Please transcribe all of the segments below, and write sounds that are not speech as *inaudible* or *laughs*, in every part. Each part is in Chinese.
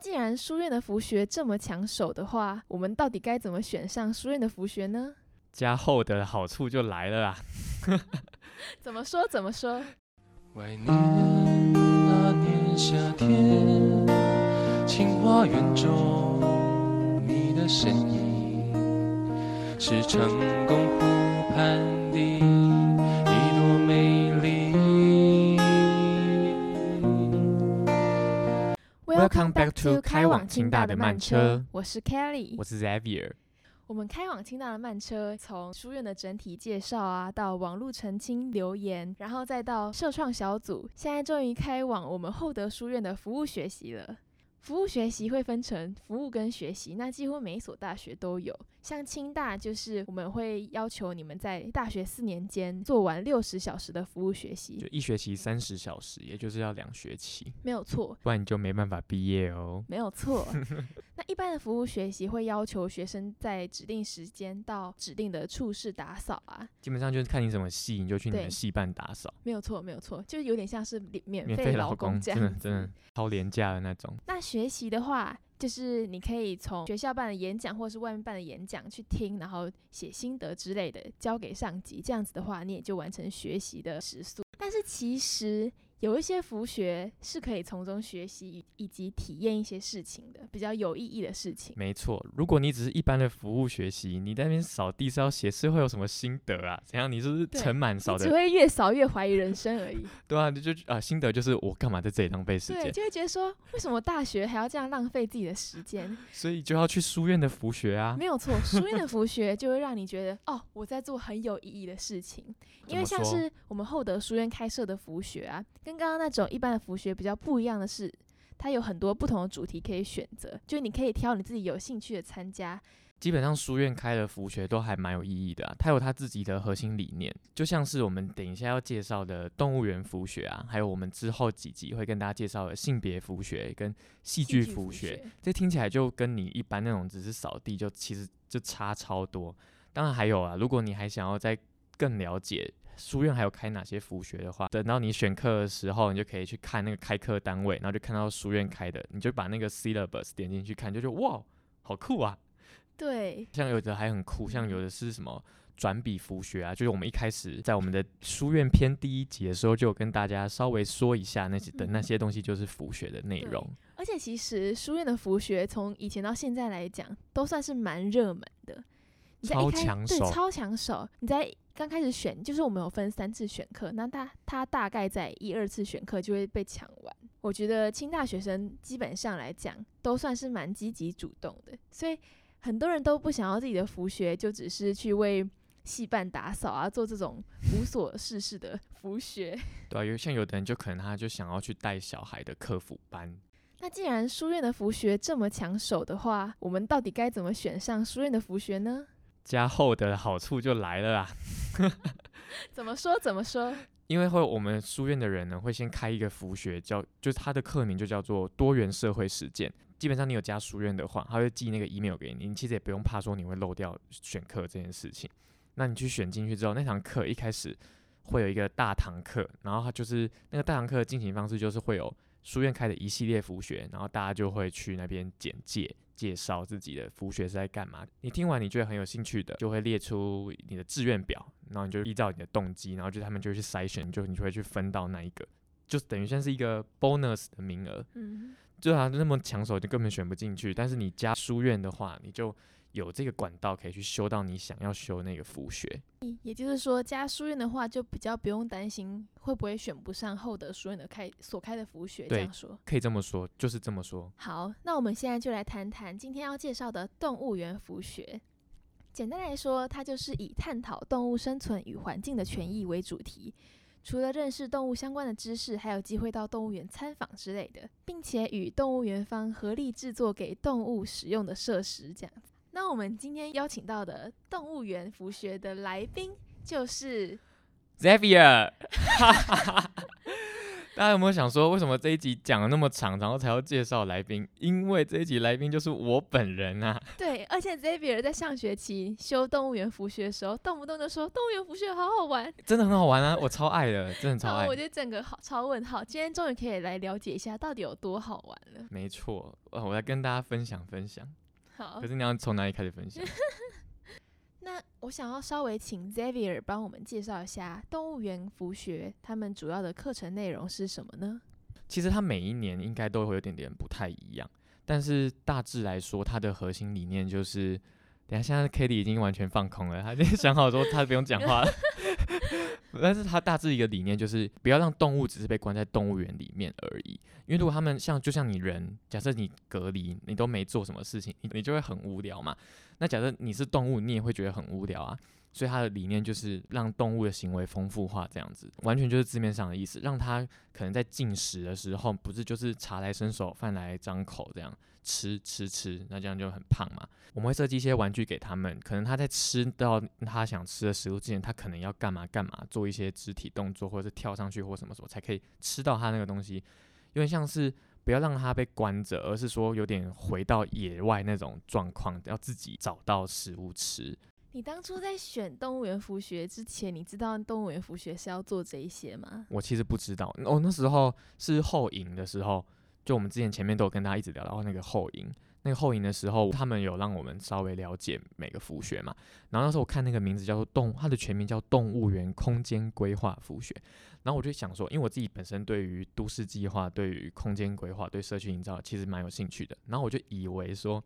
既然书院的服学这么抢手的话，我们到底该怎么选上书院的服学呢？加厚的好处就来了啊！*laughs* 怎么说？怎么说？怀念那年夏天，清华园中你的身影，是成功湖畔的 Welcome back to 开往清大的慢车。我是 Kelly，我是 Xavier，我们开往清大的慢车，从书院的整体介绍啊，到网络澄清留言，然后再到社创小组，现在终于开往我们厚德书院的服务学习了。服务学习会分成服务跟学习，那几乎每一所大学都有。像清大就是我们会要求你们在大学四年间做完六十小时的服务学习就，一学期三十小时，也就是要两学期，没有错。不然你就没办法毕业哦。没有错。*laughs* 那一般的服务学习会要求学生在指定时间到指定的处室打扫啊，基本上就是看你什么系，你就去你对的系办打扫，没有错，没有错，就是有点像是免免免费劳工，这样子。真的真的超廉价的那种。那学习的话，就是你可以从学校办的演讲或是外面办的演讲去听，然后写心得之类的，交给上级。这样子的话，你也就完成学习的时速。但是其实有一些服学是可以从中学习以以及体验一些事情的，比较有意义的事情。没错，如果你只是一般的服务学习，你在那边扫地是要写是会有什么心得啊？怎样？你是不是满扫的只？会越扫越怀疑人生而已。对啊，你就啊心得就是我干嘛在这里浪费时间对，间？就会觉得说，为什么大学还要这样浪费自己的时间？*laughs* 所以就要去书院的服学啊没。有错，书院的服学就会让你觉得，哦，我在做很有意义的事情。因为像是我们厚德书院开设的服学啊，跟刚刚那种一般的服学比较不一样的是，它有很多不同的主题可以选择，就是你可以挑你自己有兴趣的参加。基本上书院开的服学都还蛮有意义的、啊，它有它自己的核心理念，就像是我们等一下要介绍的动物园服学啊，还有我们之后几集会跟大家介绍的性别服学跟戏剧剧服学这听起来就跟你一般那种只是扫地就其实就差超多。当然还有啊，如果你还想要再更了解书院还有开哪些服学的话，等到你选课的时候，你就可以去看那个开课单位，然后就看到书院开的，你就把那个 syllabus 点进去看，就觉得哇，好酷啊！对，像有的还很酷，像有的是什么转笔服学啊，就是我们一开始在我们的书院篇第一集的时候，就有跟大家稍微说一下那些的嗯那些东西，就是服学的内容。而且其实书院的服学从以前到现在来讲，都算是蛮热门的。你在一超开抢手对超抢手。你在刚开始选，就是我们有分三次选课，那他他大概在一二次选课就会被抢完。我觉得清大学生基本上来讲都算是蛮积极主动的，所以很多人都不想要自己的服学，就只是去为系办打扫啊，做这种无所事事的服学。*laughs* 对啊，有像有的人就可能他就想要去带小孩的客服班，那既然书院的服学这么抢手的话，我们到底该怎么选上书院的服学呢？加厚的好处就来了啊。*laughs* 怎么说？怎么说？因为会我们书院的人呢，会先开一个服学，叫就是他的课名就叫做多元社会实践。基本上你有加书院的话，他会寄那个 email 给你，你其实也不用怕说你会漏掉选课这件事情。那你去选进去之后，那堂课一开始会有一个大堂课，然后他就是那个大堂课的进行方式就是会有书院开的一系列服学，然后大家就会去那边简介介绍自己的服学是在干嘛。你听完你觉得很有兴趣的，就会列出你的志愿表，然后你就依照你的动机，然后就他们就会去筛选，就你就会去分到那一个，就等于像是一个 bonus 的名额。嗯，就他那么抢手，就根本选不进去。但是你加书院的话，你就有这个管道可以去修到你想要修那个辅学。也就是说，加书院的话，就比较不用担心会不会选不上厚德书院的开所开的服学。这样说。可以这么说，就是这么说。好，那我们现在就来谈谈今天要介绍的动物园服学。简单来说，它就是以探讨动物生存与环境的权益为主题。除了认识动物相关的知识，还有机会到动物园参访之类的，并且与动物园方合力制作给动物使用的设施，这样子。那我们今天邀请到的动物园服学的来宾就是 Xavier，*laughs* 大家有没有想说，为什么这一集讲了那么长，然后才要介绍来宾？因为这一集来宾就是我本人啊。对，而且 Xavier 在上学期修动物园服学的时候，动不动就说动物园服学好好玩，真的很好玩啊，我超爱的，真的超爱我觉得。整个好超问号。今天终于可以来了解一下到底有多好玩了。没错，呃我来跟大家分享分享。好可，是你要从哪里开始分享？*laughs* 那我想要稍微请 Xavier 帮我们介绍一下动物园服学他们主要的课程内容是什么呢？其实它每一年应该都会有点点不太一样，但是大致来说，它的核心理念就是，等下现在 k a t i e 已经完全放空了，他已经想好说他不用讲话了。*laughs* 但是它大致一个理念就是，不要让动物只是被关在动物园里面而已。因为如果他们像就像你人，假设你隔离，你都没做什么事情，你你就会很无聊嘛。那假设你是动物，你也会觉得很无聊啊。所以他的理念就是让动物的行为丰富化，这样子完全就是字面上的意思，让它可能在进食的时候，不是就是茶来伸手，饭来张口这样吃吃吃，那这样就很胖嘛。我们会设计一些玩具给他们，可能他在吃到他想吃的食物之前，他可能要干嘛干嘛，做一些肢体动作，或者是跳上去或什么什么，才可以吃到他那个东西。有点像是不要让他被关着，而是说有点回到野外那种状况，要自己找到食物吃。你当初在选动物园服学之前，你知道动物园服学是要做这一些吗？我其实不知道，哦，那时候是后营的时候，就我们之前前面都有跟大家一直聊到那个后营，那个后营的时候，他们有让我们稍微了解每个服学嘛。然后那时候我看那个名字叫做动，它的全名叫动物园空间规划服学。然后我就想说，因为我自己本身对于都市计划、对于空间规划、对社区营造其实蛮有兴趣的，然后我就以为说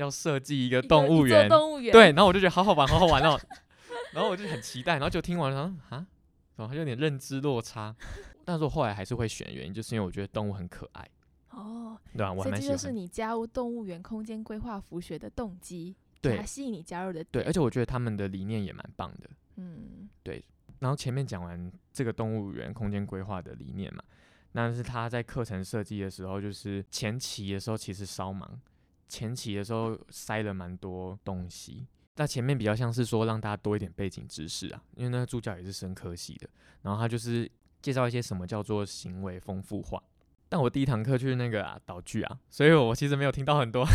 要设计一个动物园，动物园，对，然后我就觉得好好玩，好好玩哦。然后我就很期待，然后就听完了，然后啊，怎么有点认知落差？但是我后来还是会选，原因就是因为我觉得动物很可爱，哦，对吧、我还所以蛮喜欢。这就是你加入动物园空间规划服学的动机，对它吸引你加入的对，而且我觉得他们的理念也蛮棒的。嗯，对然后前面讲完这个动物园空间规划的理念嘛，那是他在课程设计的时候，就是前期的时候其实稍忙，前期的时候塞了蛮多东西。那前面比较像是说让大家多一点背景知识啊，因为那个助教也是生科系的，然后他就是介绍一些什么叫做行为丰富化。但我第一堂课就是那个啊导剧啊，所以我其实没有听到很多，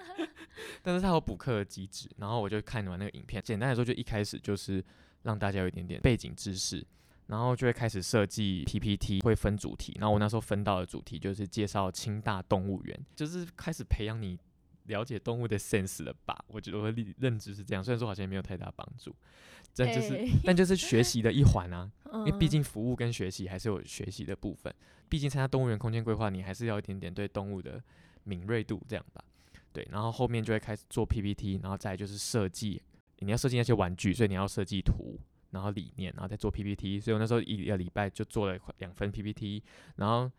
*laughs* 但是他有补课的机制，然后我就看完那个影片。简单来说，就一开始就是让大家有一点点背景知识，然后就会开始设计 PPT，会分主题。然后我那时候分到的主题就是介绍清大动物园，就是开始培养你了解动物的 sense 了吧？我觉得我的认认知是这样，虽然说好像也没有太大帮助，但就是、哎但就是学习的一环啊。*laughs* 因为毕嗯竟服务跟学习还是有学习的部分，毕竟参加动物园空间规划，你还是要一点点对动物的敏锐度这样吧。对，然后后面就会开始做 PPT，然后再就是设计，你要设计那些玩具，所以你要设计图，然后理念，然后再做 PPT。所以我那时候一个礼拜就做了两份 PPT，然后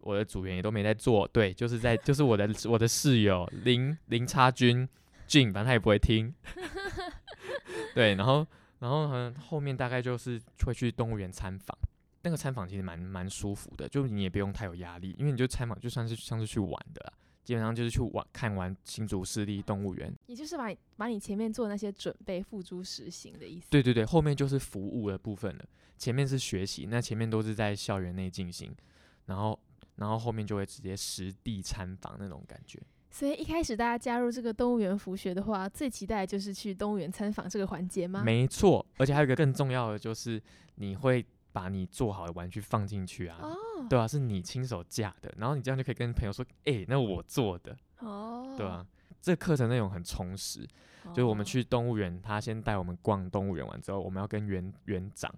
我的组员也都没在做，对，就是在就是我的我的室友林林差君俊，反正他也不会听，*laughs* 对，然后然后呢后面大概就是会去动物园参访。那个参访其实蛮蛮舒服的，就你也不用太有压力，因为你就参访就算是像是去玩的啦，基本上就是去玩看完新竹市立动物园。也就是把把你前面做的那些准备付诸实行的意思。对对对，后面就是服务的部分了，前面是学习，那前面都是在校园内进行，然后然后后面就会直接实地参访那种感觉。所以一开始大家加入这个动物园服学的话，最期待的就是去动物园参访这个环节吗？没错，而且还有一个更重要的就是你会把你做好的玩具放进去啊。哦对啊，是你亲手架的，然后你这样就可以跟朋友说，哎、那我做的，哦，对啊，这个课程内容很充实，就是我们哦。去动物园，他先带我们逛动物园完之后，我们要跟园园长，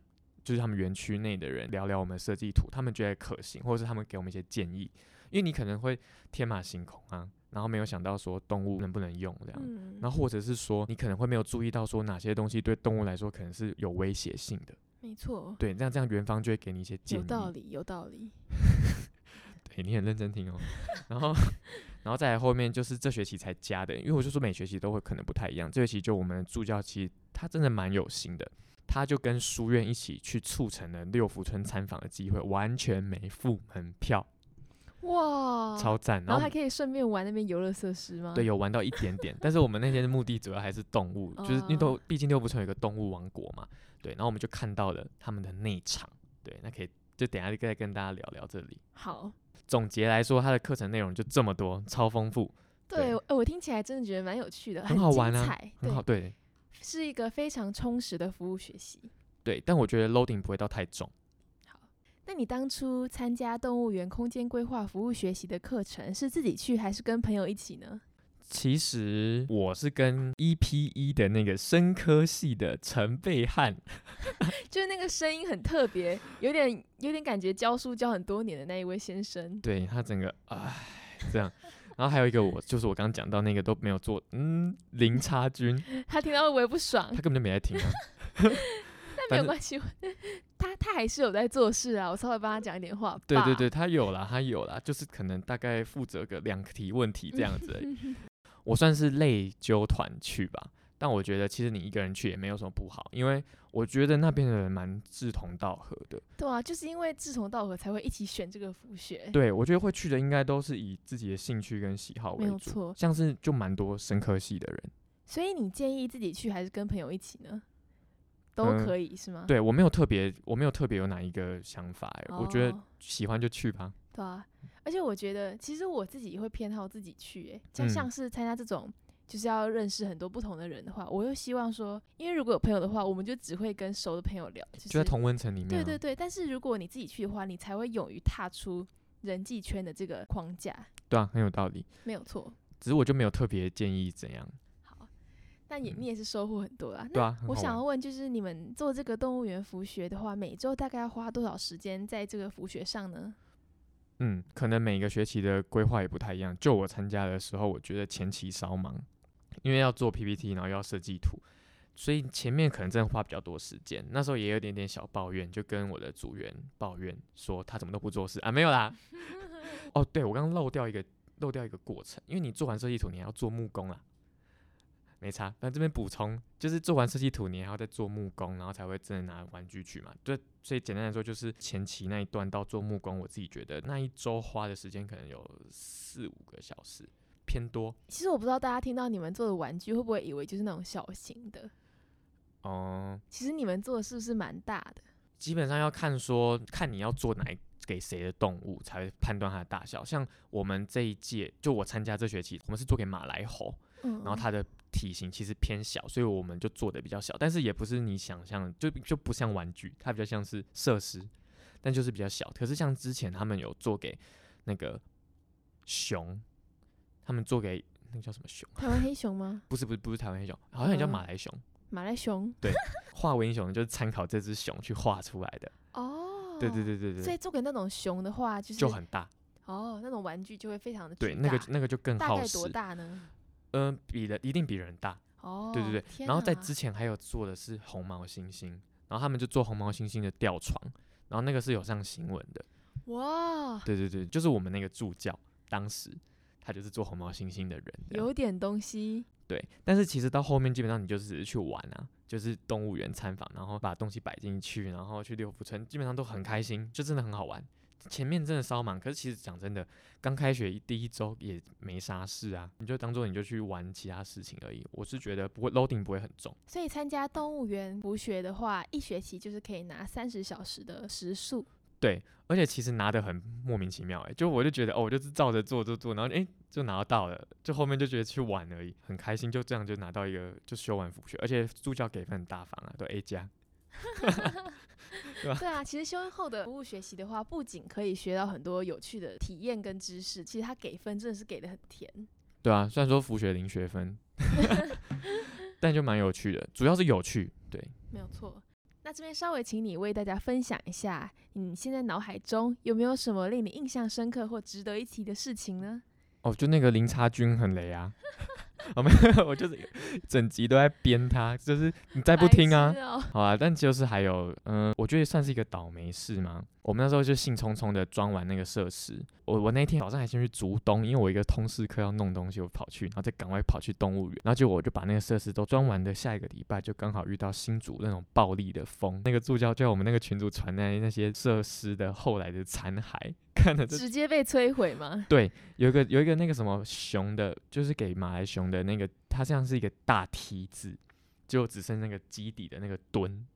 就是他们园区内的人聊聊我们的设计图，他们觉得可行，或者是他们给我们一些建议，因为你可能会天马行空啊，然后没有想到说动物能不能用这样，嗯，然后或者是说你可能会没有注意到说哪些东西对动物来说可能是有威胁性的，没错，对，这样这样元芳就会给你一些建议，有道理，有道理。*laughs* 对你很认真听哦，然后，然后再来后面就是这学期才加的，因为我就说每学期都会可能不太一样，这学期就我们助教其实他真的蛮有心的，他就跟书院一起去促成了六福村参访的机会，完全没付门票，哇，超赞。然后还可以顺便玩那边游乐设施吗？对，有玩到一点点，但是我们那天的目的主要还是动物，就是因为都哦毕竟六福村有一个动物王国嘛，对，然后我们就看到了他们的内场，对，那可以就等下再跟大家聊聊这里。好，总结来说，它的课程内容就这么多，超丰富，对，对我我听起来真的觉得蛮有趣的，很好玩啊彩很好，对，是一个非常充实的服务学习。对。但我觉得 loading 不会到太重。好那你当初参加动物园空间规划服务学习的课程，是自己去还是跟朋友一起呢？其实我是跟 EP 一的那个生科系的陈贝汉，*laughs* 就是那个声音很特别，有点有点感觉教书教很多年的那一位先生。对他整个唉这样，然后还有一个我就是我刚刚讲到那个都没有做，嗯，零差军，*laughs* 他听到我也不爽他？根本就没在听啊。*laughs* 但没有关系，他他还是有在做事啊，我稍微帮他讲一点话。对对对，，他有啦，他有啦，就是可能大概负责个两题问题这样子。我算是类揪团去吧，但我觉得其实你一个人去也没有什么不好，因为我觉得那边的人蛮志同道合的。对啊，就是因为志同道合才会一起选这个服学。对，我觉得会去的应该都是以自己的兴趣跟喜好为主，没有错像是就蛮多生科系的人。所以你建议自己去还是跟朋友一起呢？都嗯可以、是吗？对我没有特别，我没有特别有哪一个想法、欸，我觉得哦喜欢就去吧。对啊，而且我觉得其实我自己会偏好自己去、欸，像嗯像是参加这种就是要认识很多不同的人的话，我又希望说，因为如果有朋友的话，我们就只会跟熟的朋友聊，就是就在同温层里面、啊。对对对。但是如果你自己去的话，你才会勇于踏出人际圈的这个框架，对啊，很有道理。没有错。只是我就没有特别建议怎样。好，但也嗯你也是收获很多啦。对啊那我想要问，就是你们做这个动物园服学的话，每周大概要花多少时间在这个服学上呢？嗯，可能每个学期的规划也不太一样。就我参加的时候，我觉得前期稍忙，因为要做 PPT，然后又要设计图，所以前面可能真的花比较多时间。那时候也有点点小抱怨，就跟我的组员抱怨说他怎么都不做事啊，没有啦。*laughs* 哦，对我刚刚漏掉一个漏掉一个过程，因为你做完设计图，你还要做木工啦。没差，那这边补充就是做完设计图，你还要再做木工，然后才会真的拿玩具去嘛。对，所以简单来说，就是前期那一段到做木工，我自己觉得那一周花的时间可能有四五个小时，偏多。其实我不知道大家听到你们做的玩具会不会以为就是那种小型的，哦、其实你们做的是不是蛮大的？基本上要看说看你要做哪一给谁的动物，才会判断它的大小。像我们这一届，就我参加这学期，我们是做给马来猴，嗯，然后它的体型其实偏小，所以我们就做的比较小，但是也不是你想象的，就就不像玩具，它比较像是设施，但就是比较小。可是像之前他们有做给那个熊，他们做给那个叫什么熊？*laughs* 台湾黑熊吗？不是不是不是台湾黑熊，好像也叫嗯马来熊。马来熊？对画为英雄就是参考这只熊去画出来的。哦，对对。对对对，所以做给那种熊的话，就是就很大。哦，那种玩具就会非常的对，那个那个就更耗时大概多。大呢？嗯、比的一定比人大。哦，对对对，然后在之前还有做的是红毛猩猩，然后他们就做红毛猩猩的吊床，然后那个是有上新闻的。哇，对对对，就是我们那个助教，当时他就是做红毛猩猩的人。有点东西，对，但是其实到后面基本上你就只是去玩啊，就是动物园参访，然后把东西摆进去，然后去六福村，基本上都很开心，就真的很好玩。前面真的稍忙，可是其实讲真的，刚开学一第一周也没啥事啊，你就当做你就去玩其他事情而已。我是觉得不会 loading 不会很重。所以参加动物园补学的话，一学期就是可以拿三十小时的时数。对，而且其实拿的很莫名其妙哎、就我就觉得哦，我就是照着做做做，然后诶就拿到了，就后面就觉得去玩而已，很开心，就这样就拿到一个就修完辅学，而且助教给分很大方啊，都 A 加。*laughs* 对吧对啊，其实修后的服务学习的话，不仅可以学到很多有趣的体验跟知识，其实他给分真的是给的很甜。对啊，虽然说辅学零学分，*laughs* 但就蛮有趣的，主要是有趣。对，没有错。那这边稍微请你为大家分享一下，你现在脑海中有没有什么令你印象深刻或值得一提的事情呢？哦，就那个林差君很雷啊，哦没有，*laughs* 我就是整集都在编他，就是你再不听啊好啊，但就是还有，嗯、我觉得算是一个倒霉事嘛。我们那时候就兴冲冲的装完那个设施，我我那天早上还先去竹东，因为我一个通识课要弄东西，我跑去，然后再赶快跑去动物园，然后就我就把那个设施都装完的下一个礼拜，就刚好遇到新竹那种暴力的风，那个助教叫我们那个群主传来那些设施的后来的残骸，看了这直接被摧毁吗？*laughs* 对，有一个有一个那个什么熊的，就是给马来熊的那个，它像是一个大梯子，就只剩那个基底的那个墩。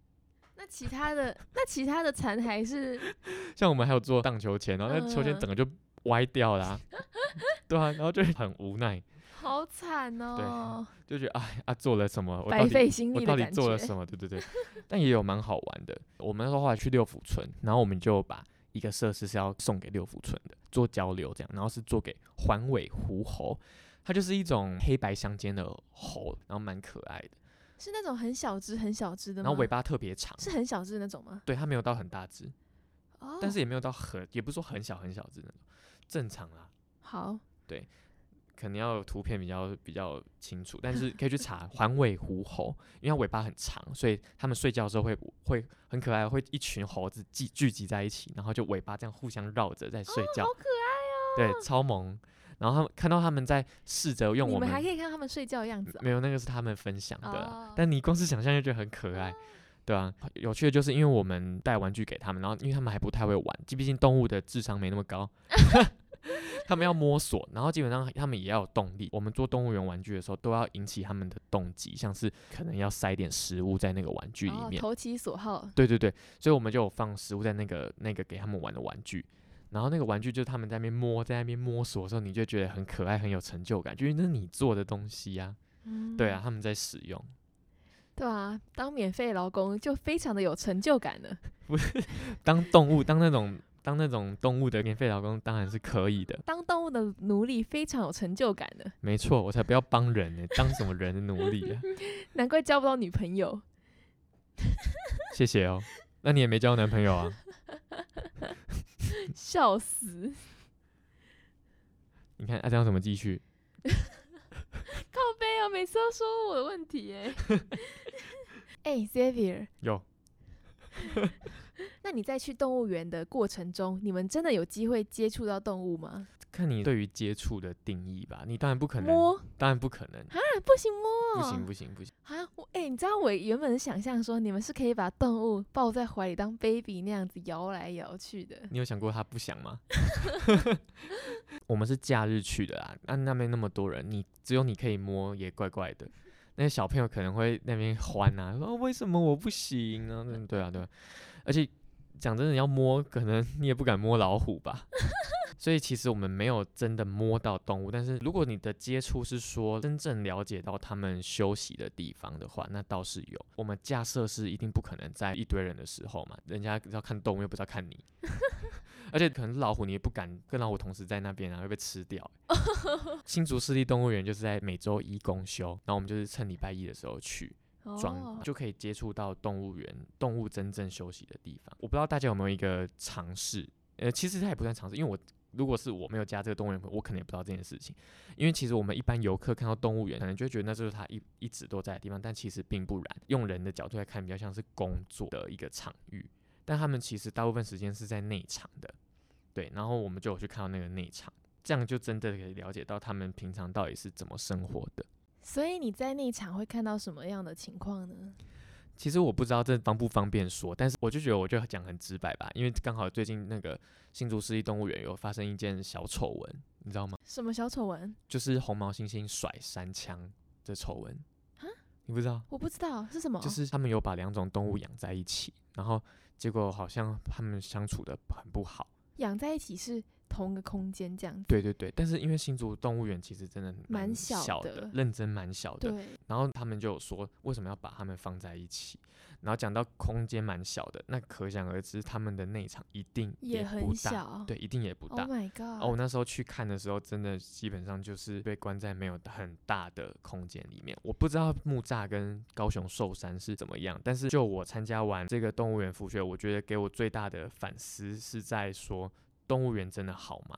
那其他的那其他的残骸是 *laughs* 像我们还有做荡秋千，然后那秋千嗯整个就歪掉啦、*laughs* 对啊，然后就很无奈，好惨哦，对就觉得哎啊做了什么，我到白底费心力的我到底。做了什么？对对对，但也有蛮好玩的。我们那时候后来去六福村，然后我们就把一个设施是要送给六福村的，做交流这样，然后是做给环尾狐猴，它就是一种黑白相间的猴，然后蛮可爱的，是那种很小只很小只的吗？然后尾巴特别长，是很小只的那种吗？对，它没有到很大只，哦，但是也没有到很，也不是说很小很小只那种，正常啦。好，可能要有图片比较比较清楚，但是 *laughs* 可以去查环尾狐猴，因为它尾巴很长，所以它们睡觉的时候会会很可爱，会一群猴子聚聚集在一起，然后就尾巴这样互相绕着在睡觉，好可爱哦。对，超萌。然后他们看到他们在试着用我们还可以看他们睡觉的样子哦。没有那个是他们分享的但你光是想象就觉得很可爱。对啊，有趣的就是因为我们带玩具给他们，然后因为他们还不太会玩，毕竟动物的智商没那么高，*laughs* 他们要摸索，然后基本上他们也要有动力。我们做动物园玩具的时候，都要引起他们的动机，像是可能要塞点食物在那个玩具里哦，面。投其所好。对对对，所以我们就有放食物在那个那个给他们玩的玩具。然后那个玩具就是他们在那边摸，在那边摸索的时候，你就觉得很可爱，很有成就感，就因为那是你做的东西呀、嗯对啊，，他们在使用。*laughs* 对啊，当免费劳工就非常的有成就感了。当动物，当那种当那种动物的免费劳工，当然是可以的。当动物的奴隶非常有成就感的，没错，我才不要帮人呢，当什么人的奴隶啊？*laughs* 难怪交不到女朋友。*laughs* 谢谢哦。那你也没交男朋友啊？*laughs* 笑死！你看啊，这样怎么继续？靠背哦，每次都说我的问题哎。哎、x a v i e r 有 *laughs* 那你在去动物园的过程中，你们真的有机会接触到动物吗？看你对于接触的定义吧。你当然不可能，摸当然不可能，啊，不行摸，不行不行不行。啊！我哎、你知道我原本是想象说你们是可以把动物抱在怀里当 baby 那样子摇来摇去的。你有想过他不想吗？*laughs* 我们是假日去的啦，那那边那么多人，你只有你可以摸，也怪怪的。那些小朋友可能会那边欢啊，说、哦、为什么我不行啊？嗯对啊对啊，而且讲真的，要摸，可能你也不敢摸老虎吧。*laughs* 所以其实我们没有真的摸到动物，但是如果你的接触是说真正了解到他们休息的地方的话，那倒是有。我们架设是一定不可能在一堆人的时候嘛，人家要看动物又不知道看你，*laughs* 而且可能老虎你也不敢跟老虎同时在那边啊，会被吃掉。*laughs* 新竹市立动物园就是在每周一公休，然后我们就是趁礼拜一的时候去。装哦，就可以接触到动物园动物真正休息的地方。我不知道大家有没有一个尝试，呃，其实它也不算尝试，因为我如果是我没有加这个动物园，我可能也不知道这件事情。因为其实我们一般游客看到动物园，可能就会觉得那就是它一一直都在的地方，但其实并不然。用人的角度来看，比较像是工作的一个场域，但他们其实大部分时间是在内场的，对。然后我们就有去看到那个内场，这样就真的可以了解到他们平常到底是怎么生活的。所以你在那场会看到什么样的情况呢？其实我不知道这方不方便说，但是我就觉得我就讲很直白吧，因为刚好最近那个新竹市立动物园有发生一件小丑闻，你知道吗？什么小丑闻？就是红毛猩猩甩三枪的丑闻啊。你不知道？我不知道是什么。就是他们有把两种动物养在一起，然后结果好像他们相处的很不好。养在一起是同一个空间这样子。对对对，但是因为新竹动物园其实真的蛮小小的认真蛮小的，对，然后他们就有说，为什么要把他们放在一起？然后讲到空间蛮小的，那可想而知，他们的内场一定也很小。对，一定也不 Oh 大。my god！哦，我那时候去看的时候，真的基本上就是被关在没有很大的空间里面。我不知道木栅跟高雄寿山是怎么样，但是就我参加完这个动物园复学，我觉得给我最大的反思是在说，动物园真的好吗？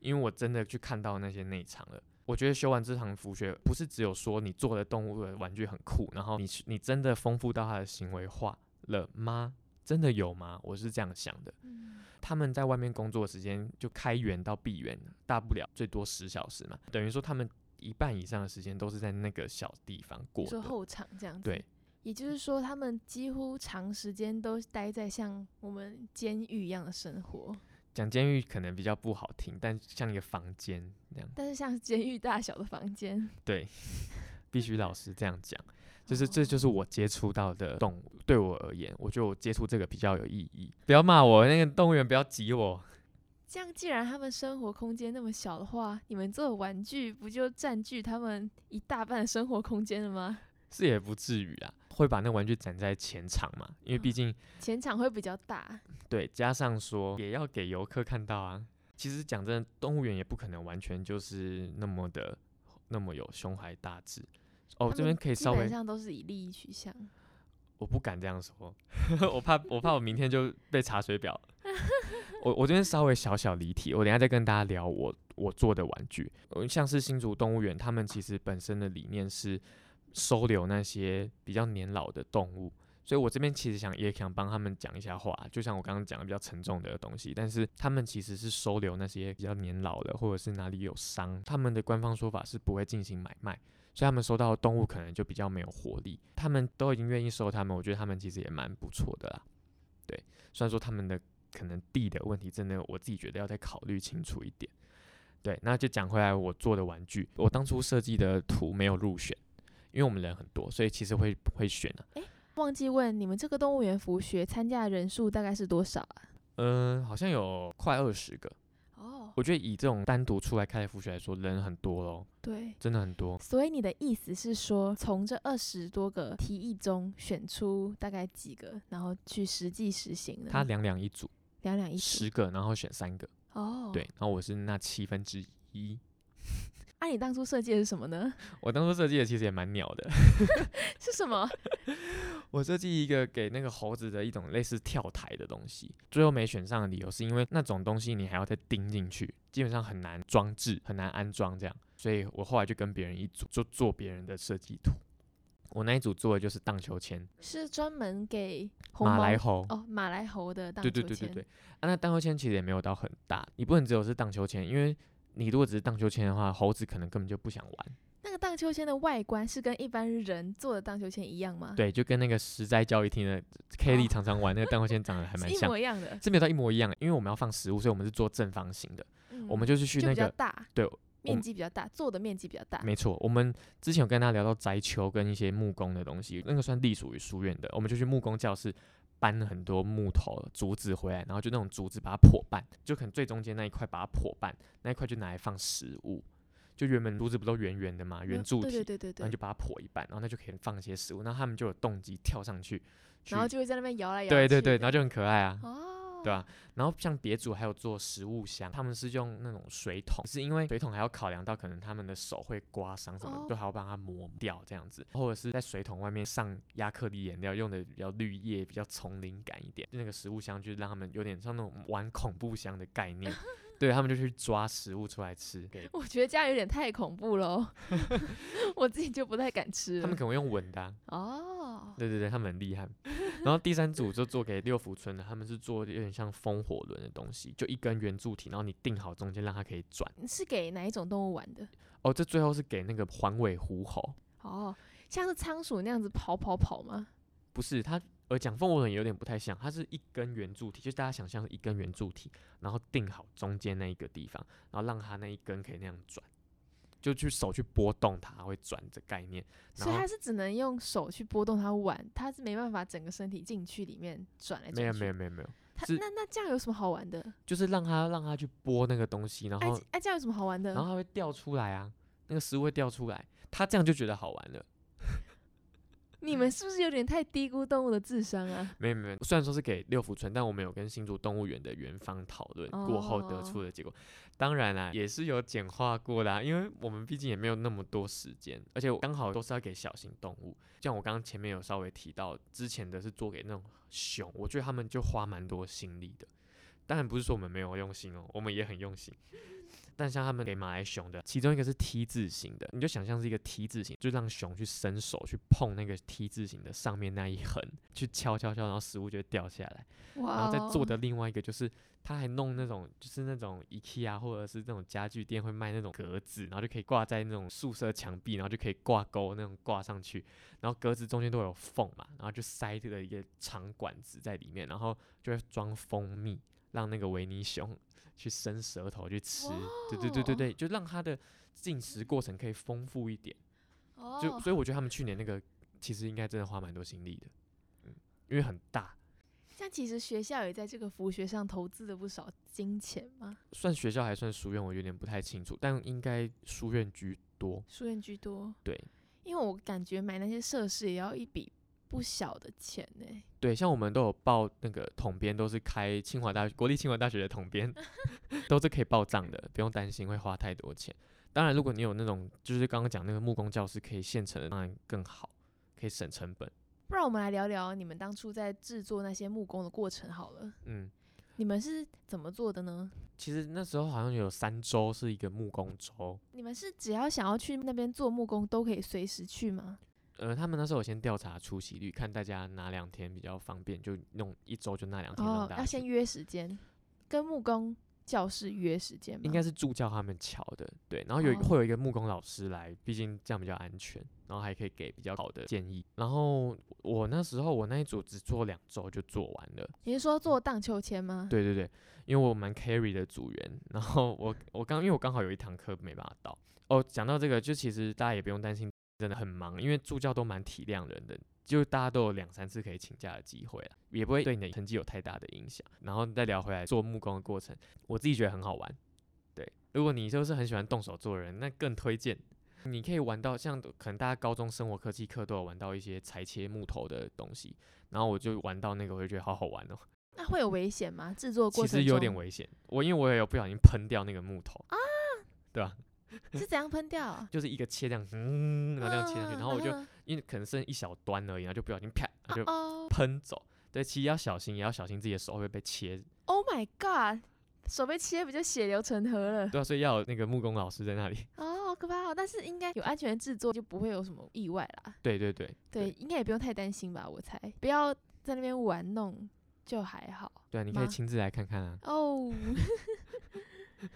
因为我真的去看到那些内场了。我觉得修完这堂复学，不是只有说你做的动物的玩具很酷，然后你你真的丰富到它的行为化了吗？真的有吗？我是这样想的。嗯他们在外面工作的时间就开园到闭园，大不了最多十小时嘛，等于说他们一半以上的时间都是在那个小地方过的。你说后场这样子。对，也就是说，他们几乎长时间都待在像我们监狱一样的生活，讲监狱可能比较不好听，但像一个房间那样，但是像监狱大小的房间，*laughs* 对，*laughs* 必须老师这样讲。就是这就是我接触到的动物，对我而言，我觉得我接触这个比较有意义。不要骂我，那个动物园不要挤我。*laughs* 这样，既然他们生活空间那么小的话，你们做的玩具不就占据他们一大半的生活空间了吗？是也不至于啊，会把那玩具展在前场嘛，因为毕竟前场会比较大。对，加上说也要给游客看到啊。其实讲真的，动物园也不可能完全就是那么的那么有胸怀大志。哦，这边可以稍微，基本上都是以利益取向。我不敢这样说，*laughs* 我怕我怕我明天就被查水表。我我这边稍微小小离题，我等下再跟大家聊我我做的玩具。像是新竹动物园，他们其实本身的理念是收留那些比较年老的动物，所以我这边其实想也想帮他们讲一下话，就像我刚刚讲的比较沉重的东西，但是他们其实是收留那些比较年老的，或者是哪里有伤，他们的官方说法是不会进行买卖，所以他们收到的动物可能就比较没有活力。他们都已经愿意收他们，我觉得他们其实也蛮不错的啦。对，虽然说他们的。可能地的问题，真的我自己觉得要再考虑清楚一点。对，那就讲回来，我做的玩具，我当初设计的图没有入选，因为我们人很多，所以其实会会选的。诶，忘记问你们这个动物园服学参加的人数大概是多少啊？嗯，好像有快二十个。哦我觉得以这种单独出来开的复学来说，人很多咯。对，真的很多。所以你的意思是说，从这二十多个提议中选出大概几个，然后去实际实行呢？他两两一组。两两一组十个，然后选三个哦。对，然后我是那七分之一。那你当初设计的是什么呢？*laughs* 我当初设计的其实也蛮鸟的。*laughs* 是什么？*laughs* 我设计一个给那个猴子的一种类似跳台的东西，最后没选上的理由是因为那种东西你还要再钉进去，基本上很难装置，很难安装这样，所以我后来就跟别人一组，就做别人的设计图。我那一组做的就是荡秋千，是专门给马来猴哦，马来猴的荡秋千。对对对对对，啊，那荡秋千其实也没有到很大，你不能只有是荡秋千，因为你如果只是荡秋千的话，猴子可能根本就不想玩。那个荡秋千的外观是跟一般人做的荡秋千一样吗？对，就跟那个实在教育厅的 Kelly 常常玩那个荡秋千长得还 *laughs* 蛮像，一模一样的，是没有到一模一样，因为我们要放食物，所以我们是做正方形的，我们就是去那个大对。面积比较大，做的面积比较大。没错，我们之前有跟他聊到摘秋跟一些木工的东西，那个算隶属于书院的。我们就去木工教室搬了很多木头、竹子回来，然后就那种竹子把它破半，就可能最中间那一块把它破半，那一块就拿来放食物。就原本竹子不都圆圆的嘛，圆柱体，对对对对，然后就把它破一半，然后那就可以放一些食物。然后他们就有动机跳上去，然后就会在那边摇来摇。对对对，然后就很可爱啊。对啊？然后像别组还有做食物箱，他们是用那种水桶，是因为水桶还要考量到可能他们的手会刮伤什么，都还要帮它磨掉这样子，或者是在水桶外面上亚克力颜料，用的比较绿叶，比较丛林感一点。那个食物箱就让他们有点像那种玩恐怖箱的概念。对他们就去抓食物出来吃。我觉得这样有点太恐怖喽，*laughs* 我自己就不太敢吃。他们可能会用稳的。哦。对对对，他们很厉害。*laughs* 然后第三组就做给六福村的，他们是做有点像风火轮的东西，就一根圆柱体，然后你定好中间让它可以转。是给哪一种动物玩的？哦，这最后是给那个环尾狐猴。哦，像是仓鼠那样子跑跑跑吗？不是，它。而讲凤凰轮有点不太像，它是一根圆柱体，就是大家想象一根圆柱体，然后定好中间那一个地方，然后让它那一根可以那样转，就去手去拨动它会转的概念。所以它是只能用手去拨动它玩，它是没办法整个身体进去里面转来转去。没有没有没有没有。它那那这样有什么好玩的？就是让它让它去拨那个东西，然后哎这样有什么好玩的？然后它会掉出来啊，那个食物会掉出来，它这样就觉得好玩了。你们是不是有点太低估动物的智商啊？没有没有，虽然说是给六福村，但我们有跟新竹动物园的园方讨论过后得出的结果，当然啦，也是有简化过的，因为我们毕竟也没有那么多时间，而且刚好都是要给小型动物，像我刚刚前面有稍微提到，之前的是做给那种熊，我觉得他们就花蛮多心力的，当然不是说我们没有用心哦，我们也很用心。但像他们给马来熊的，其中一个是 T 字形的，你就想象是一个 T 字形，就让熊去伸手去碰那个 T 字形的上面那一横，去敲敲敲，然后食物就会掉下来。然后再做的另外一个就是，他还弄那种就是那种 IKEA 或者是那种家具店会卖那种格子，然后就可以挂在那种宿舍墙壁，然后就可以挂钩那种挂上去，然后格子中间都有缝嘛，然后就塞这个一个长管子在里面，然后就会装蜂蜜，让那个维尼熊。*laughs* 去伸舌头去吃，对对对对对，就让它的进食过程可以丰富一点。就所以我觉得他们去年那个其实应该真的花蛮多心力的，嗯，因为很大，像其实学校也在这个服学上投资了不少金钱吗？算学校还算书院，我有点不太清楚，但应该书院居多。书院居多，对，因为我感觉买那些设施也要一笔不小的钱呢、*laughs* 对，像我们都有报那个统编，都是开清华大学国立清华大学的统编，*laughs* 都是可以报账的，不用担心会花太多钱。当然，如果你有那种就是刚刚讲那个木工教室可以现成的，当然更好，可以省成本。不然我们来聊聊你们当初在制作那些木工的过程好了。嗯，你们是怎么做的呢？其实那时候好像有三周是一个木工周，你们是只要想要去那边做木工都可以随时去吗？呃，他们那时候有先调查出席率，看大家哪两天比较方便，就弄一周就那两天让哦，大家去。要先约时间，跟木工教室约时间吗？应该是助教他们瞧的，对，然后有、哦会有一个木工老师来，毕竟这样比较安全，然后还可以给比较好的建议。然后我那时候我那一组只做两周就做完了，你是说做荡秋千吗？对对对，因为我蛮 carry 的组员，然后我我刚因为我刚好有一堂课没办法到。哦，讲到这个，就其实大家也不用担心，真的很忙，因为助教都蛮体谅人的，就大家都有两三次可以请假的机会了，也不会对你的成绩有太大的影响。然后再聊回来做木工的过程，我自己觉得很好玩。对，如果你就是很喜欢动手做人，那更推荐。你可以玩到像可能大家高中生活科技课都有玩到一些裁切木头的东西，然后我就玩到那个，我就觉得好好玩哦。那会有危险吗？制作过程其实有点危险，我因为我也有不小心喷掉那个木头啊，对吧、*laughs* 是怎样喷掉啊？就是一个切这样，嗯，然后这样切上去，然后我就嗯因为可能剩一小端而已，然后就不小心啪，然后就哦喷走。对，其实要小心，也要小心自己的手会被切。，Oh my god，手被切不就血流成河了？对啊，所以要有那个木工老师在那里。哦，好可怕哦！但是应该有安全制作，就不会有什么意外啦。对对对对，应该也不用太担心吧？我猜，不要在那边玩弄就还好。对啊，你可以亲自来看看啊。哦，*laughs*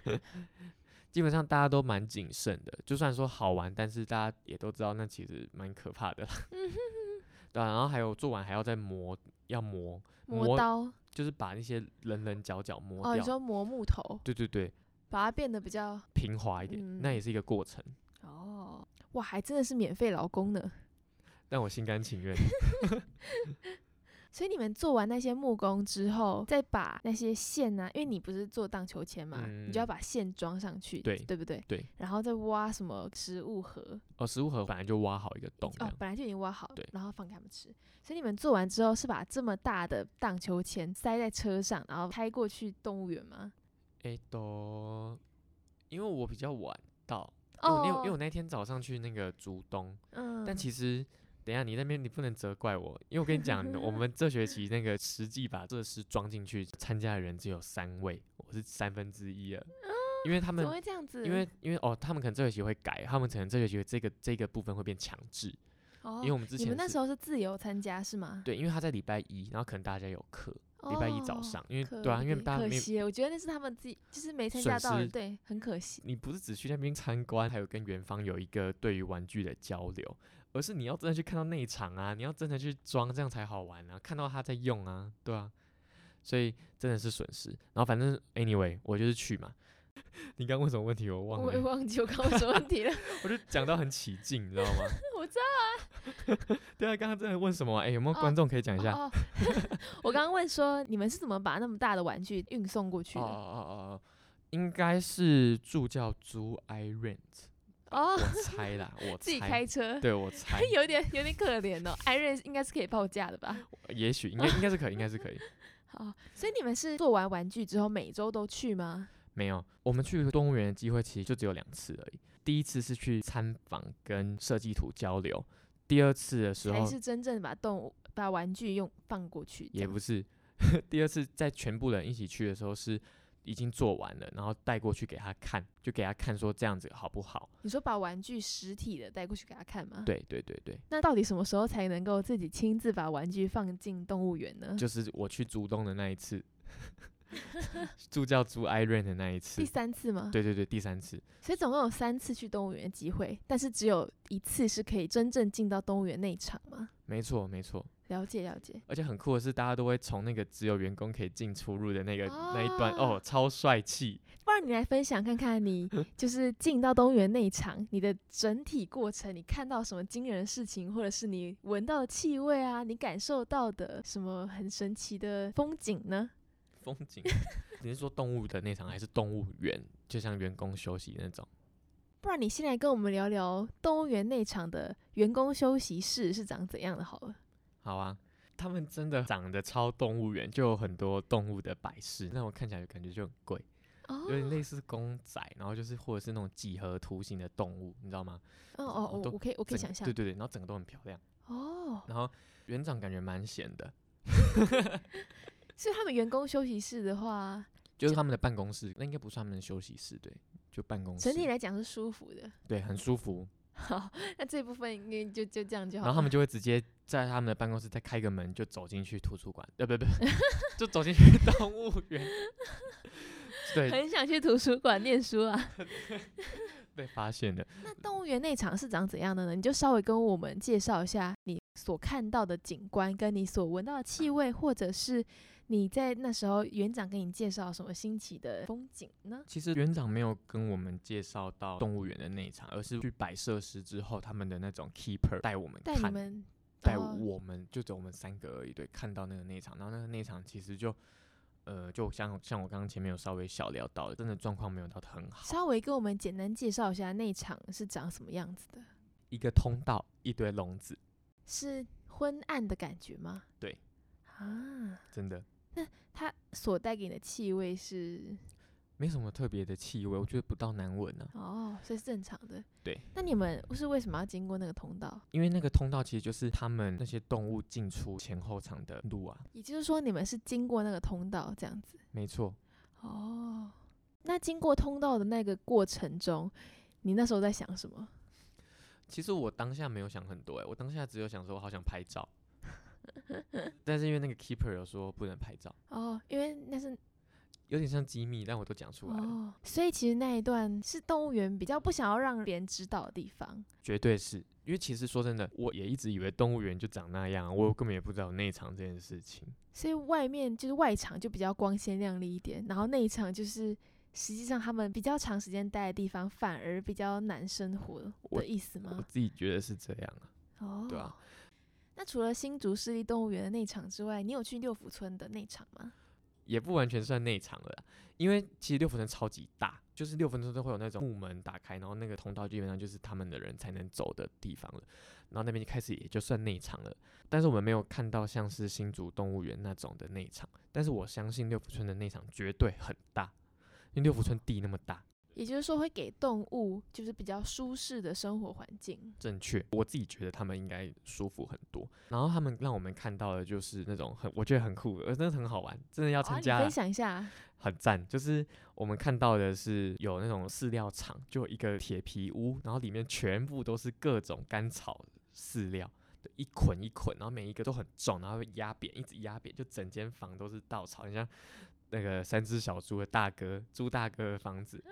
*laughs* 基本上大家都蛮谨慎的，就算说好玩，但是大家也都知道那其实蛮可怕的啦。*laughs* 对啊，然后还有做完还要再磨，要磨，磨刀就是把那些棱棱角角磨掉哦，你。说磨木头，对对对，把它变得比较平滑一点，那嗯也是一个过程。哦，哇，还真的是免费劳工呢。但我心甘情愿。*laughs* 所以你们做完那些木工之后，再把那些线呢、因为你不是做荡秋千嘛，你就要嗯把线装上去，对对不对？对。然后再挖什么食物盒，哦，食物盒本来就挖好一个洞，哦本来就已经挖好了对，然后放给他们吃。所以你们做完之后，是把这么大的荡秋千塞在车上，然后开过去动物园吗？诶，都，因为我比较晚到，哦因为因为我那天早上去那个竹东，嗯，但其实等一下你那边你不能责怪我，因为我跟你讲，我们这学期那个实际把设施装进去，参加的人只有三位，我是三分之一了，因为他们怎么会这样子？因为因为哦，他们可能这学期会改，他们可能这学期这个这个部分会变强制，哦，因为我们之前是你们那时候是自由参加是吗？对，因为他在礼拜一，然后可能大家有课，礼拜一早哦上，因为对啊，因为大家没有可惜，我觉得那是他们自己就是没参加到对，很可惜。你不是只去那边参观，还有跟园方有一个对于玩具的交流，而是你要真的去看到内场啊，你要真的去装，这样才好玩啊，看到他在用啊，对啊，所以真的是损失。然后反正 anyway，我就是去嘛。*laughs* 你刚问什么问题我忘了我也，忘记我刚问什么问题了，*laughs* 我就讲到很起劲，你知道吗？*laughs* 我知道啊对啊，刚刚真的问什么啊？哎、有没有哦观众可以讲一下？哦，我刚刚问说你们是怎么把那么大的玩具运送过去的？哦哦哦哦，应该是助教租 i rent，哦我，猜啦，我 *laughs* 自己开车，对我猜，*laughs* 有点有点可怜哦。艾瑞应该是可以报价的吧？*laughs* 也许应该应该是可以，应该是可以。好，所以你们是做完玩具之后每周都去吗？没有，我们去动物园的机会其实就只有两次而已。第一次是去参访跟设计图交流，第二次的时候才是真正把动物把玩具用放过去？也不是，第二次在全部人一起去的时候是已经做完了，然后带过去给他看，就给他看说这样子好不好？你说把玩具实体的带过去给他看吗？。对对对对，那到底什么时候才能够自己亲自把玩具放进动物园呢？就是我去主动的那一次，*laughs* 助教朱艾瑞的那一次第，三次吗？对对对，第三次，所以总共有三次去动物园的机会，但是只有一次是可以真正进到动物园内场吗？没错没错。了解了解，而且很酷的是，大家都会从那个只有员工可以进出入的那个、那一段哦哦，超帅气。不然你来分享看看，你就是进到动物园内场，你的整体过程，你看到什么惊人的事情，或者是你闻到的气味啊，你感受到的什么很神奇的风景呢？风景，*laughs* 你是说动物的那场还是动物园？就像员工休息那种？不然你先来跟我们聊聊动物园内场的员工休息室是长怎样的好了。好啊，他们真的长得超动物园，就有很多动物的摆饰，那我看起来感觉就很贵，哦有点类似公仔，然后就是或者是那种几何图形的动物，你知道吗？哦哦，我我可以我可以想象对对对，然后整个都很漂亮，哦，然后园长感觉蛮闲的，*laughs* 所以他们员工休息室的话，就是他们的办公室，那应该不算他们的休息室，对，就办公室整，体来讲是舒服的。对，很舒服。好，那这部分应该就就这样就好。然后他们就会直接在他们的办公室再开个门，就走进去图书馆，呃，不不，*laughs* 就走进去动物园。*laughs* 对，很想去图书馆念书啊。*laughs* 被发现的。那动物园内场是长怎样的呢？你就稍微跟我们介绍一下你所看到的景观，跟你所闻到的气味，或者是你在那时候园长给你介绍什么新奇的风景呢？其实园长没有跟我们介绍到动物园的内场，而是去摆设施之后，他们的那种 keeper 带我们带你看，们带哦我们就只有我们三个而已，对，看到那个内场，然后那个内场其实就。呃，就像像我刚刚前面有稍微小聊到的，真的状况没有到很好。稍微跟我们简单介绍一下内场是长什么样子的，一个通道，一堆笼子，是昏暗的感觉吗？对。啊，真的它所带给你的气味是没什么特别的气味，我觉得不到难闻啊。哦，所以是正常的。对。那你们是为什么要经过那个通道？因为那个通道其实就是他们那些动物进出前后场的路啊，也就是说，你们是经过那个通道这样子。没错。哦，那经过通道的那个过程中，你那时候在想什么？其实我当下没有想很多、欸，我当下只有想说，我好想拍照。*laughs* 但是因为那个 keeper 有说不能拍照，哦，因为那是有点像机密，但我都讲出来了，哦，所以其实那一段是动物园比较不想要让别人知道的地方。绝对是因为其实说真的，我也一直以为动物园就长那样，我根本也不知道有内场这件事情。所以外面就是外场就比较光鲜亮丽一点，然后内场就是实际上他们比较长时间待的地方，反而比较难生活我的意思吗我吗？自己觉得是这样啊，哦，对啊。那除了新竹市立动物园的内场之外，你有去六福村的内场吗？也不完全算内场了，因为其实六福村超级大，就是六福村都会有那种木门打开，然后那个通道基本上就是他们的人才能走的地方了，然后那边就开始也就算内场了，但是我们没有看到像是新竹动物园那种的内场，但是我相信六福村的内场绝对很大，因为六福村地那么大，也就是说，会给动物就是比较舒适的生活环境。正确，我自己觉得他们应该舒服很多，然后他们让我们看到的就是那种很我觉得很酷，呃，真的很好玩，真的要参加。分享一下。*laughs* 很赞，就是我们看到的是有那种饲料厂，就有一个铁皮屋，然后里面全部都是各种干草饲料，一捆一捆，然后每一个都很重，然后压扁，一直压扁，就整间房都是稻草，你像那个三只小猪的大哥猪大哥的房子。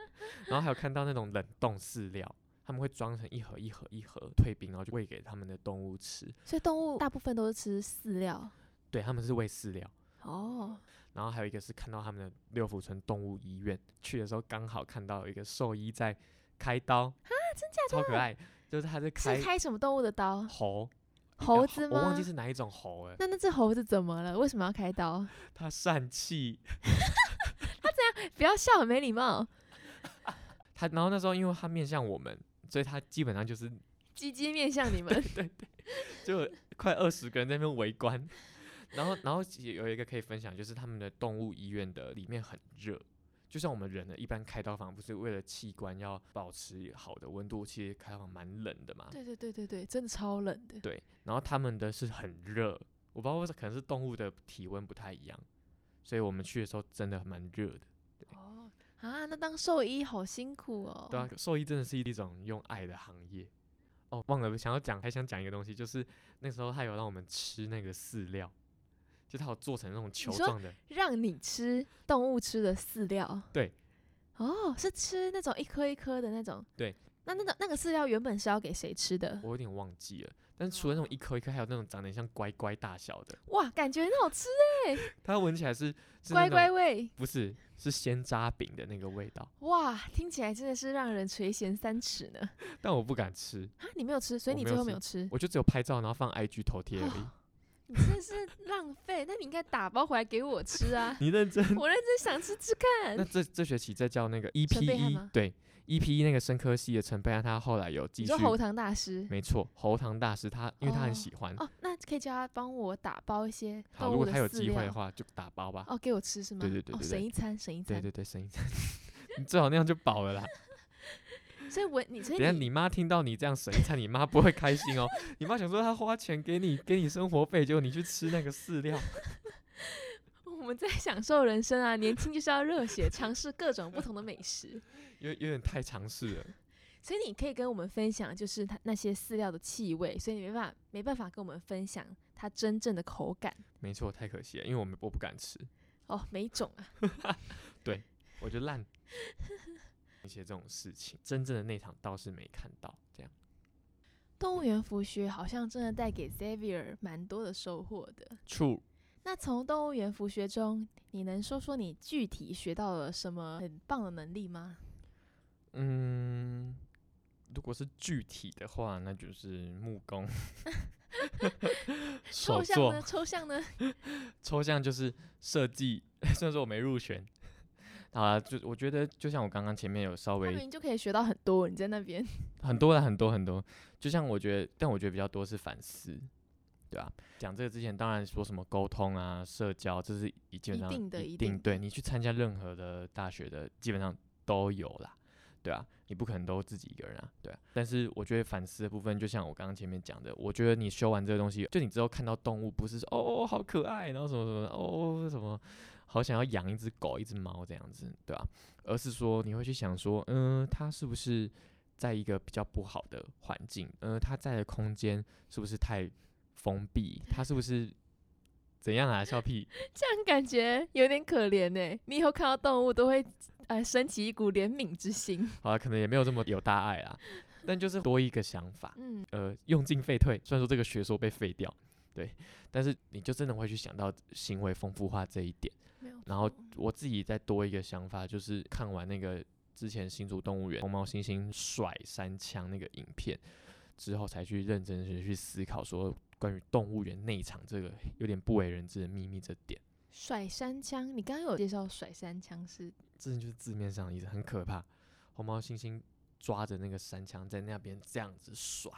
然后还有看到那种冷冻饲料，他们会装成一盒一盒一盒退冰，然后就喂给他们的动物吃。所以动物大部分都是吃饲料。对，他们是喂饲料。哦，然后还有一个是看到他们的六福村动物医院，去的时候刚好看到有一个兽医在开刀啊，真假超可爱，就是他在开是开什么动物的刀？猴，猴子吗我忘记是哪一种猴了，那那只猴子怎么了？为什么要开刀？*laughs* *laughs* 它疝气，*laughs* 他这样不要笑，很没礼貌。他然后那时候因为他面向我们，所以他基本上就是鸡鸡面向你们，对对就快二十个人在那边围观。然后，然后也有一个可以分享，就是他们的动物医院的里面很热，就像我们人呢一般开刀房，不是为了器官要保持好的温度，其实开刀房蛮冷的嘛。对对对对对，真的超冷的。对，然后他们的是很热，我不知道为什么，可能是动物的体温不太一样，所以我们去的时候真的蛮热的。哦啊，那当兽医好辛苦哦。对啊，兽医真的是一种用爱的行业。哦，忘了想要讲，还想讲一个东西，就是那时候他有让我们吃那个饲料，就它有做成那种球状的，让你吃动物吃的饲料。对。哦，是吃那种一颗一颗的那种。对。那那个那个饲料原本是要给谁吃的？我有点忘记了。但是除了那种一颗一颗，还有那种长得像乖乖大小的，哇，感觉很好吃哎，*laughs* 它闻起来是是乖乖味。不是是鲜渣饼的那个味道，哇，听起来真的是让人垂涎三尺呢。*laughs* 但我不敢吃，啊，你没有吃，所以你最后没有吃。我就只有拍照，然后放 IG 头贴而已。哦你真是浪费，那你应该打包回来给我吃啊！*laughs* 你认真？我认真想吃吃看那。这这学期再叫那个 EP 一贝汉吗对 EPE 那个生科系的陈贝安，他后来有继续你说，喉糖大师没错，喉糖大师他因为他哦很喜欢，哦，那可以叫他帮我打包一些好，如果他有机会的话就打包吧。哦，给我吃是吗？哦，对对对对对省一餐，省一餐。对对对，省一餐，*laughs* 你最好那样就饱了啦。所以我你所以等下你妈听到你这样省一餐，你妈不会开心哦。*laughs* 你妈想说她花钱给你给你生活费，结果你去吃那个饲料，*laughs* 我们在享受人生啊，年轻就是要热血，尝试各种不同的美食。有有点太尝试了。所以你可以跟我们分享，就是它那些饲料的气味，所以你没办法没办法跟我们分享它真正的口感没错，太可惜了，因为我们我不敢吃，哦，没种啊。*laughs* 对我就烂。一些这种事情，真正的那场倒是没看到。这样，动物园服学好像真的带给 Xavier 蛮多的收获的。True，那从动物园服学中，你能说说你具体学到了什么很棒的能力吗？嗯，如果是具体的话，那就是木工、*laughs* 抽象呢？、抽象呢？*laughs* 抽象就是设计。*laughs* 虽然说我没入选，好啊，就我觉得就像我刚刚前面有稍他微就可以学到很多，你在那边。*laughs* 很多的很多很多，就像我觉得，但我觉得比较多是反思，对吧、讲这个之前，当然说什么沟通啊、社交，这是一基本上一定的一一定对你去参加任何的大学的，基本上都有啦，对啊，你不可能都自己一个人啊，对啊。但是我觉得反思的部分，就像我刚刚前面讲的，我觉得你修完这个东西，就你之后看到动物，不是说哦好可爱，然后什么什么哦什么，好想要养一只狗、一只猫这样子，对吧、而是说你会去想说，嗯，它是不是在一个比较不好的环境，嗯，它在的空间是不是太封闭？它是不是怎样啊？笑屁！*laughs* 这样感觉有点可怜呢。你以后看到动物都会呃升起一股怜悯之心。*laughs* 好了，可能也没有这么有大爱啦，但就是多一个想法，嗯，呃，用进废退。虽然说这个学说被废掉，对，但是你就真的会去想到行为丰富化这一点。然后我自己再多一个想法，就是看完那个之前新竹动物园红毛猩猩甩三枪那个影片之后，才去认真的去思考说关于动物园内场这个有点不为人知的秘密这点。甩三枪，你刚刚有介绍甩三枪是这就是字面上的意思，很可怕。红毛猩猩抓着那个三枪在那边这样子甩，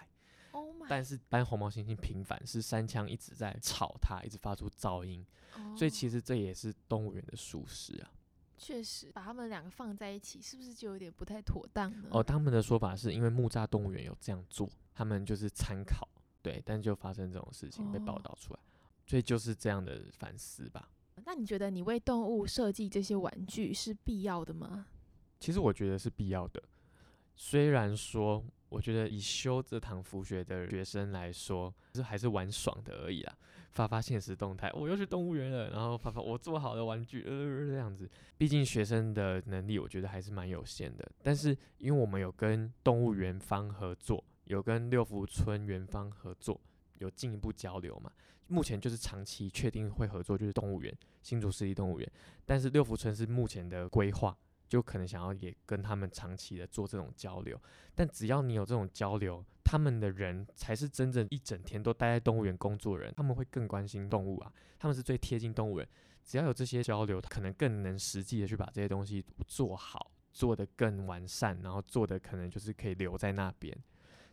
Oh my，但是当红毛猩猩频繁，是三枪一直在吵它，一直发出噪音，所以其实实这也是动物园的疏失啊。确实把他们两个放在一起，是不是就有点不太妥当呢？哦，他们的说法是因为木栅动物园有这样做，他们就是参考，对，但就发生这种事情被报哦道出来，所以就是这样的反思吧。那你觉得你为动物设计这些玩具是必要的吗？其实我觉得是必要的，虽然说我觉得以修这堂辅学的学生来说，这还是玩爽的而已啦，发发现实动态，我又去动物园了，然后发发我做好的玩具，呃，这样子。毕竟学生的能力，我觉得还是蛮有限的。但是因为我们有跟动物园方合作，有跟六福村园方合作，有进一步交流嘛。目前就是长期确定会合作，就是动物园新竹市立动物园，但是六福村是目前的规划。就可能想要也跟他们长期的做这种交流，但只要你有这种交流，他们的人才是真正一整天都待在动物园工作的人，他们会更关心动物啊，他们是最贴近动物人。只要有这些交流，可能更能实际的去把这些东西做好，做得更完善，然后做的可能就是可以留在那边。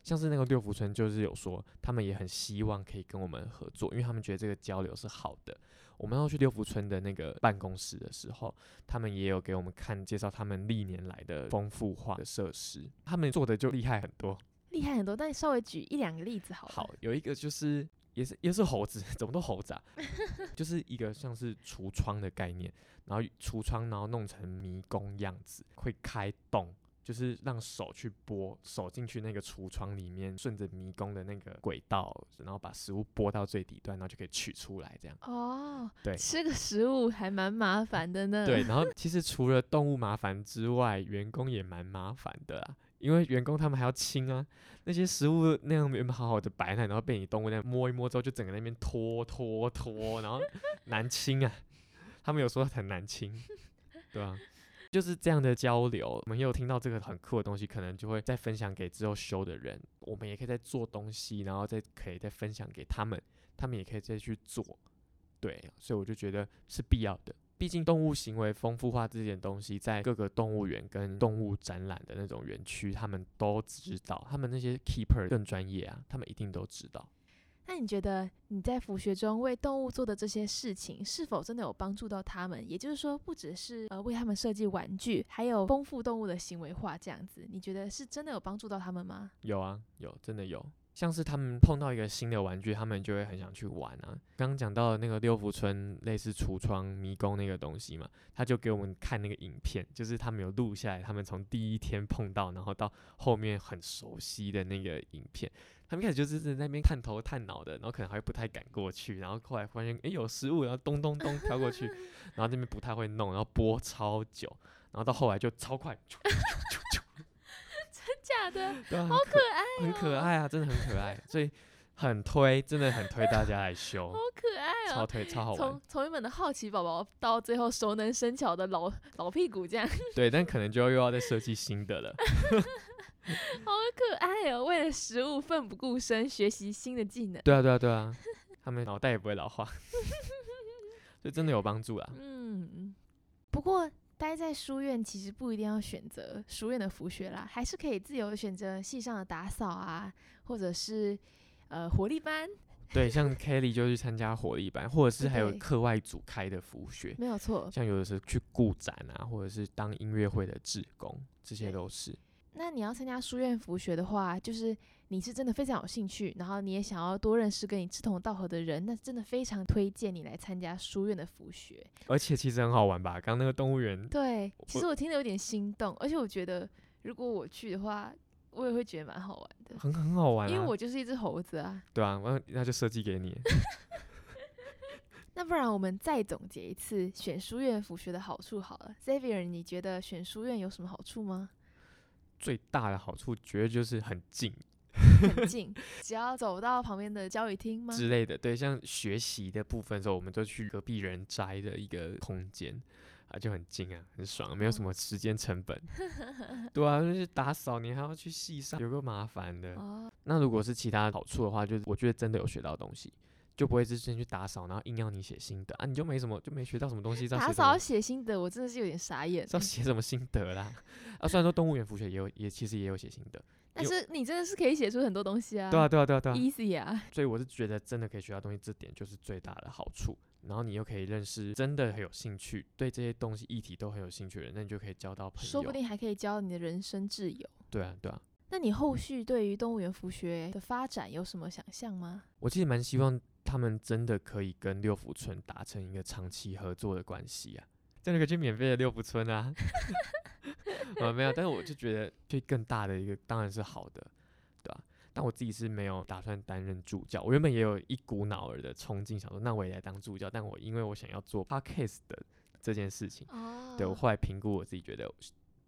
像是那个六福村，就是有说他们也很希望可以跟我们合作，因为他们觉得这个交流是好的。我们要去六福村的那个办公室的时候，他们也有给我们看介绍他们历年来的丰富化的设施，他们做的就厉害很多。厉害很多，但你稍微举一两个例子好了。好，有一个就是也是也是猴子，*laughs* 怎么都猴子啊？就是一个像是橱窗的概念，然后橱窗然后弄成迷宫样子，会开洞，就是让手去拨，手进去那个橱窗里面，顺着迷宫的那个轨道，然后把食物拨到最底端，然后就可以取出来，这样。哦，对吃个食物还蛮麻烦的呢。对，*laughs* 然后其实除了动物麻烦之外，员工也蛮麻烦的啦，因为员工他们还要清啊，那些食物那样原本好好的摆那，然后被你动物那样摸一摸之后，就整个那边拖拖拖，然后 *laughs* 难清啊，他们有说很难清，对啊。就是这样的交流，我们又听到这个很酷的东西，可能就会再分享给之后修的人。我们也可以再做东西，然后再可以再分享给他们，他们也可以再去做。对，所以我就觉得是必要的。毕竟动物行为丰富化这件东西，在各个动物园跟动物展览的那种园区，他们都知道，他们那些 keeper 更专业啊，他们一定都知道。那你觉得你在辅学中为动物做的这些事情，是否真的有帮助到他们？也就是说，不只是呃为他们设计玩具，还有丰富动物的行为化这样子，你觉得是真的有帮助到他们吗？有啊，有，真的有。像是他们碰到一个新的玩具，他们就会很想去玩啊。刚刚讲到的那个六福村类似橱窗迷宫那个东西嘛，他就给我们看那个影片，就是他们有录下来，他们从第一天碰到，然后到后面很熟悉的那个影片。他们开始就是在那边探头探脑的，然后可能还不太敢过去，然后后来发现诶有食物，然后咚咚咚跳过去，*laughs* 然后那边不太会弄，然后播超久，然后到后来就超快，真假的？*laughs* 对啊，好可爱、哦，很可爱啊，真的很可爱，所以很推，真的很推大家来修好，可爱哦。超推超好玩从。从原本的好奇宝宝到最后熟能生巧的老老屁股这样，*laughs* 对，但可能就又要再设计新的了。*laughs* 好可爱哦！为了食物奋不顾身，学习新的技能。对啊，对啊，对啊，他们脑袋也不会老化，这真的有帮助啊。嗯，不过待在书院其实不一定要选择书院的服学啦，还是可以自由地选择系上的打扫啊，或者是呃活力班，*laughs* 对，像 Kelly 就去参加活力班，或者是还有课外组开的服学，没有错。像有的时候去顾展啊，或者是当音乐会的志工，这些都是。那你要参加书院服学的话，就是你是真的非常有兴趣，然后你也想要多认识跟你志同道合的人，那真的非常推荐你来参加书院的辅学。而且其实很好玩吧？刚刚那个动物园，对，其实我听得有点心动，而且我觉得如果我去的话，我也会觉得蛮好玩的，很很好玩啊。因为我就是一只猴子啊。对啊，我那就设计给你。*laughs* 那不然我们再总结一次选书院辅学的好处好了。Xavier，你觉得选书院有什么好处吗？最大的好处，绝对就是很近很近，只要走到旁边的教育厅吗？之类的。对，像学习的部分的时候，我们就去隔壁人摘的一个空间啊，就很近啊，很爽，没有什么时间成本。*laughs* 对啊，就是打扫，你还要去系上，有个麻烦的。哦，那如果是其他好处的话，就是我觉得真的有学到东西，就不会是先去打扫，然后硬要你写心得啊，你就没什么，就没学到什么东西。打扫写心得，我真的是有点傻眼知道欸。写什么心得啦？*laughs* 啊，虽然说动物园辅学也有，也其实也有写心得。有但是你真的是可以写出很多东西啊。对啊，对啊，对啊，对啊。，easy 啊。所以我是觉得真的可以学到东西，这点就是最大的好处。然后你又可以认识真的很有兴趣，对这些东西议题都很有兴趣的人，那你就可以交到朋友。说不定还可以教你的人生挚友。对啊，对啊。那你后续对于动物园服学的发展有什么想象吗？我其实蛮希望他们真的可以跟六福村达成一个长期合作的关系啊，这样就可以去免费的六福村啊。*laughs* 呃，没有，但是我就觉得对更大的一个当然是好的，对吧、但我自己是没有打算担任助教，我原本也有一股脑儿的冲劲，想说那我也来当助教，但我因为我想要做 podcast 的这件事情，哦对我后来评估我自己觉得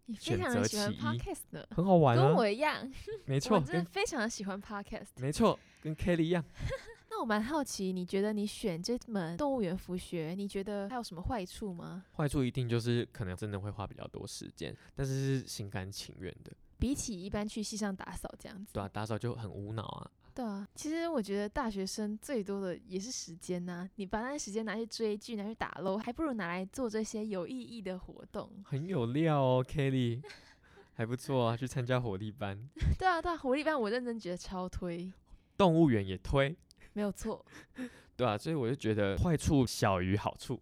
你非选择常的喜欢 podcast 的，很好玩跟啊，我一样，没错，我真的跟非常的喜欢 podcast。没错，跟 Kelly 一样。那我蛮好奇，你觉得你选这门动物园服学，你觉得它有什么坏处吗？坏处一定就是可能真的会花比较多时间，但是是心甘情愿的，比起一般去系上打扫这样子，对啊，打扫就很无脑啊，对啊，其实我觉得大学生最多的也是时间呐、你把那些时间拿去追剧、拿去打漏，还不如拿来做这些有意义的活动。很有料哦，Kelly，*laughs* 还不错啊，去参加活力班，*laughs* 对啊，对啊，活力班我认真觉得超推，动物园也推，没有错。*laughs* 对啊，所以我就觉得坏处小于好处，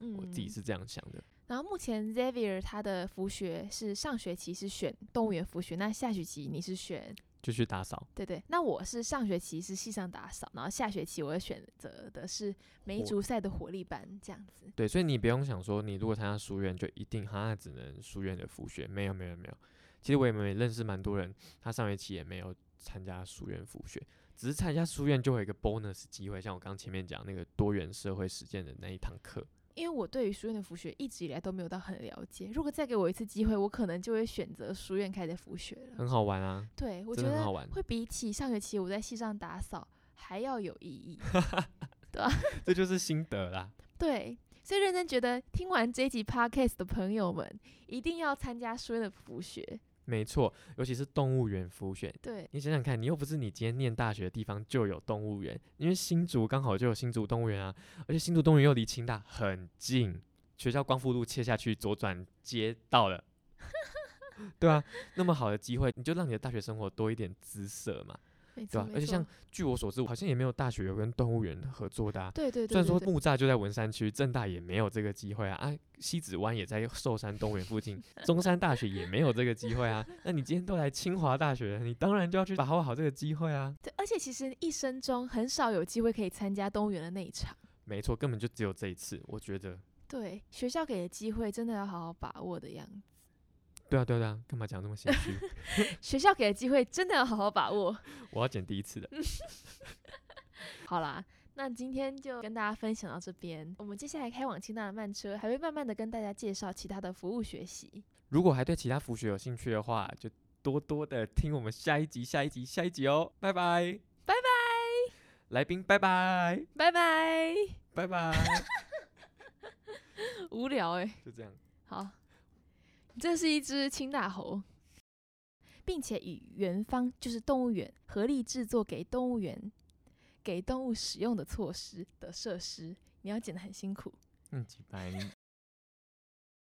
嗯，我自己是这样想的。然后目前 Xavier 他的服学是上学期是选动物园服学，那下学期你是选就去打扫，对对，那我是上学期是系上打扫，然后下学期我会选择的是梅竹赛的活力班这样子。对，所以你不用想说，你如果参加书院就一定哈只能书院的辅学，没有没有没有，其实我也没认识蛮多人，他上学期也没有参加书院辅学，只是参加书院就会有一个 bonus 机会，像我刚前面讲那个多元社会实践的那一堂课。因为我对于书院的辅学一直以来都没有到很了解，如果再给我一次机会，我可能就会选择书院开始辅学了。很好玩啊，对，我觉得很好玩。会比起上学期我在系上打扫还要有意义。*laughs* *laughs* 这就是心得啦。对，所以认真觉得听完这一集 podcast 的朋友们，一定要参加书院的辅学。没错，尤其是动物园浮选。对，你想想看，你又不是你今天念大学的地方就有动物园，因为新竹刚好就有新竹动物园啊，而且新竹动物园又离清大很近，学校光复路切下去左转街到了，*laughs* 对啊，那么好的机会，你就让你的大学生活多一点姿色嘛，对吧、而且像据我所知，好像也没有大学有跟动物园合作的啊。对对对虽然说木栅就在文山区，正大也没有这个机会啊，啊，西子湾也在寿山动物园附近，*laughs* 中山大学也没有这个机会啊。那你今天都来清华大学了，你当然就要去把握好这个机会啊。对，而且其实一生中很少有机会可以参加动物园的那一场。没错，根本就只有这一次，我觉得。对，学校给的机会真的要好好把握的样子。对啊，对啊，对啊，干嘛讲这么心虚？*laughs* 学校给的机会真的要好好把握。*laughs* 我要剪第一次的。*laughs* 好啦，那今天就跟大家分享到这边。我们接下来开往清大的慢车，还会慢慢的跟大家介绍其他的服务学习。如果还对其他服学有兴趣的话，就多多的听我们下一集、下一集、下一集哦。拜拜，拜拜，来宾，拜拜，拜拜。拜拜，无聊哎、就这样。好，这是一只青大猴，并且与园方就是动物园合力制作给动物园给动物使用的措施的设施。你要剪得很辛苦，嗯，几百，